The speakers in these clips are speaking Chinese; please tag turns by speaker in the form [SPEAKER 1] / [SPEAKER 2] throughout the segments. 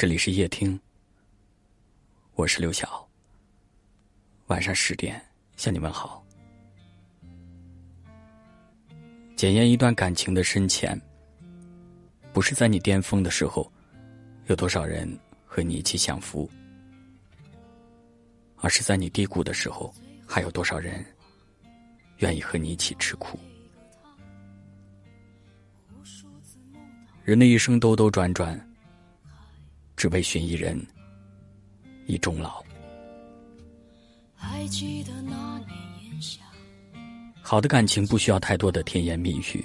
[SPEAKER 1] 这里是夜听，我是刘晓。晚上十点向你问好。检验一段感情的深浅，不是在你巅峰的时候有多少人和你一起享福，而是在你低谷的时候还有多少人愿意和你一起吃苦。人的一生兜兜转转，只为寻一人，以终老。好的感情不需要太多的甜言蜜语。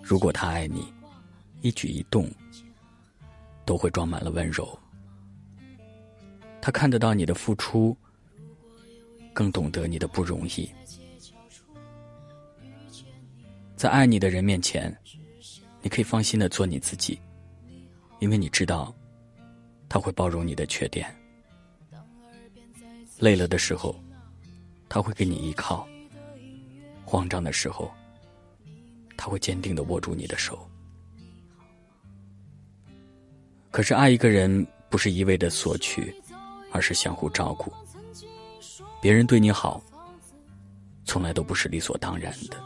[SPEAKER 1] 如果他爱你，一举一动都会装满了温柔。他看得到你的付出，更懂得你的不容易。在爱你的人面前，你可以放心的做你自己，因为你知道，他会包容你的缺点。累了的时候，他会给你依靠；慌张的时候，他会坚定的握住你的手。可是爱一个人不是一味的索取，而是相互照顾。别人对你好，从来都不是理所当然的。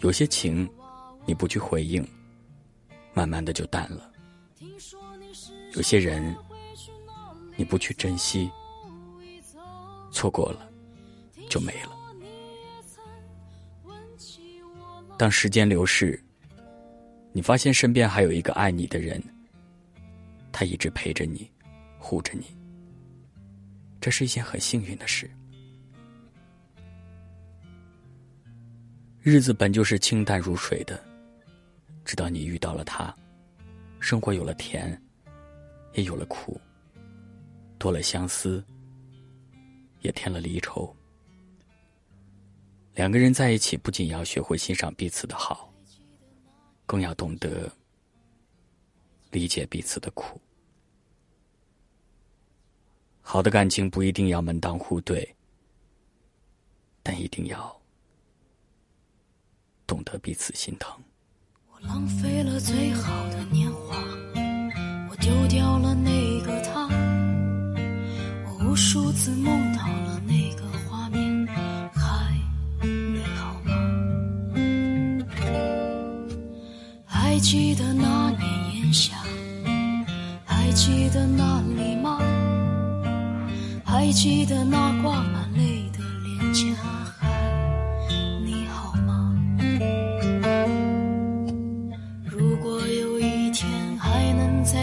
[SPEAKER 1] 有些情，你不去回应，慢慢的就淡了；有些人，你不去珍惜。错过了，就没了。当时间流逝，你发现身边还有一个爱你的人，他一直陪着你，护着你，这是一件很幸运的事。日子本就是清淡如水的，直到你遇到了他，生活有了甜，也有了苦，多了相思。也添了离愁。两个人在一起，不仅要学会欣赏彼此的好，更要懂得理解彼此的苦。好的感情不一定要门当户对，但一定要懂得彼此心疼。
[SPEAKER 2] 浪费了最好的年华，我丢掉了那个他，我无数次梦到了那个画面，嗨，你好吗？还。记得那年炎夏，还记得那里吗？还记得那挂满泪的脸颊？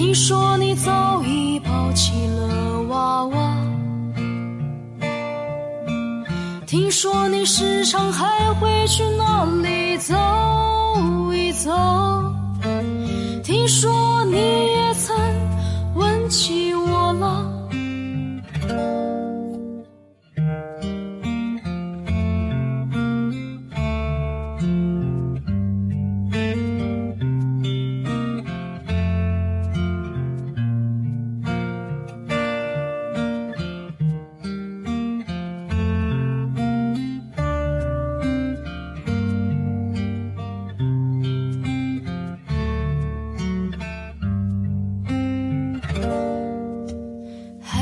[SPEAKER 2] 听说你早已抱起了娃娃，听说你时常还会去那里走。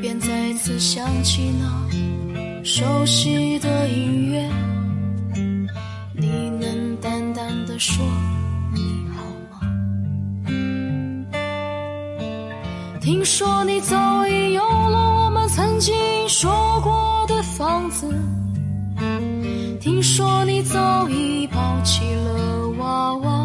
[SPEAKER 2] 便再次响起那熟悉的音乐，你能淡淡的说你好吗？听说你早已有了我们曾经说过的房子，听说你早已抱起了娃娃，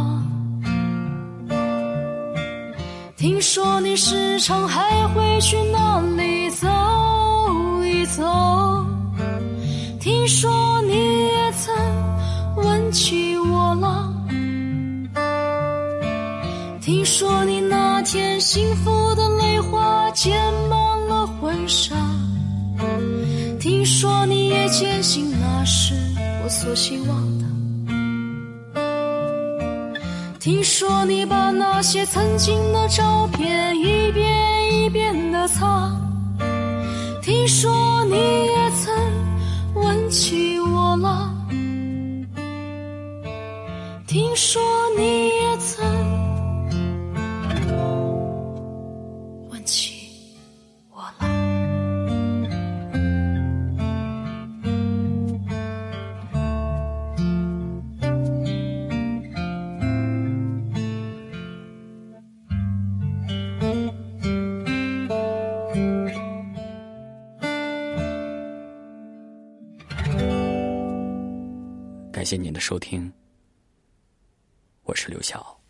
[SPEAKER 2] 说你时常还会去那里走一走，听说你也曾问起我了。听说你那天幸福的泪花溅满了婚纱，听说你也坚信那是我所希望，听说你把那些曾经的照片一遍一遍的擦，听说你也曾问起我了，听说你也
[SPEAKER 1] 感谢您的收听，我是刘晓。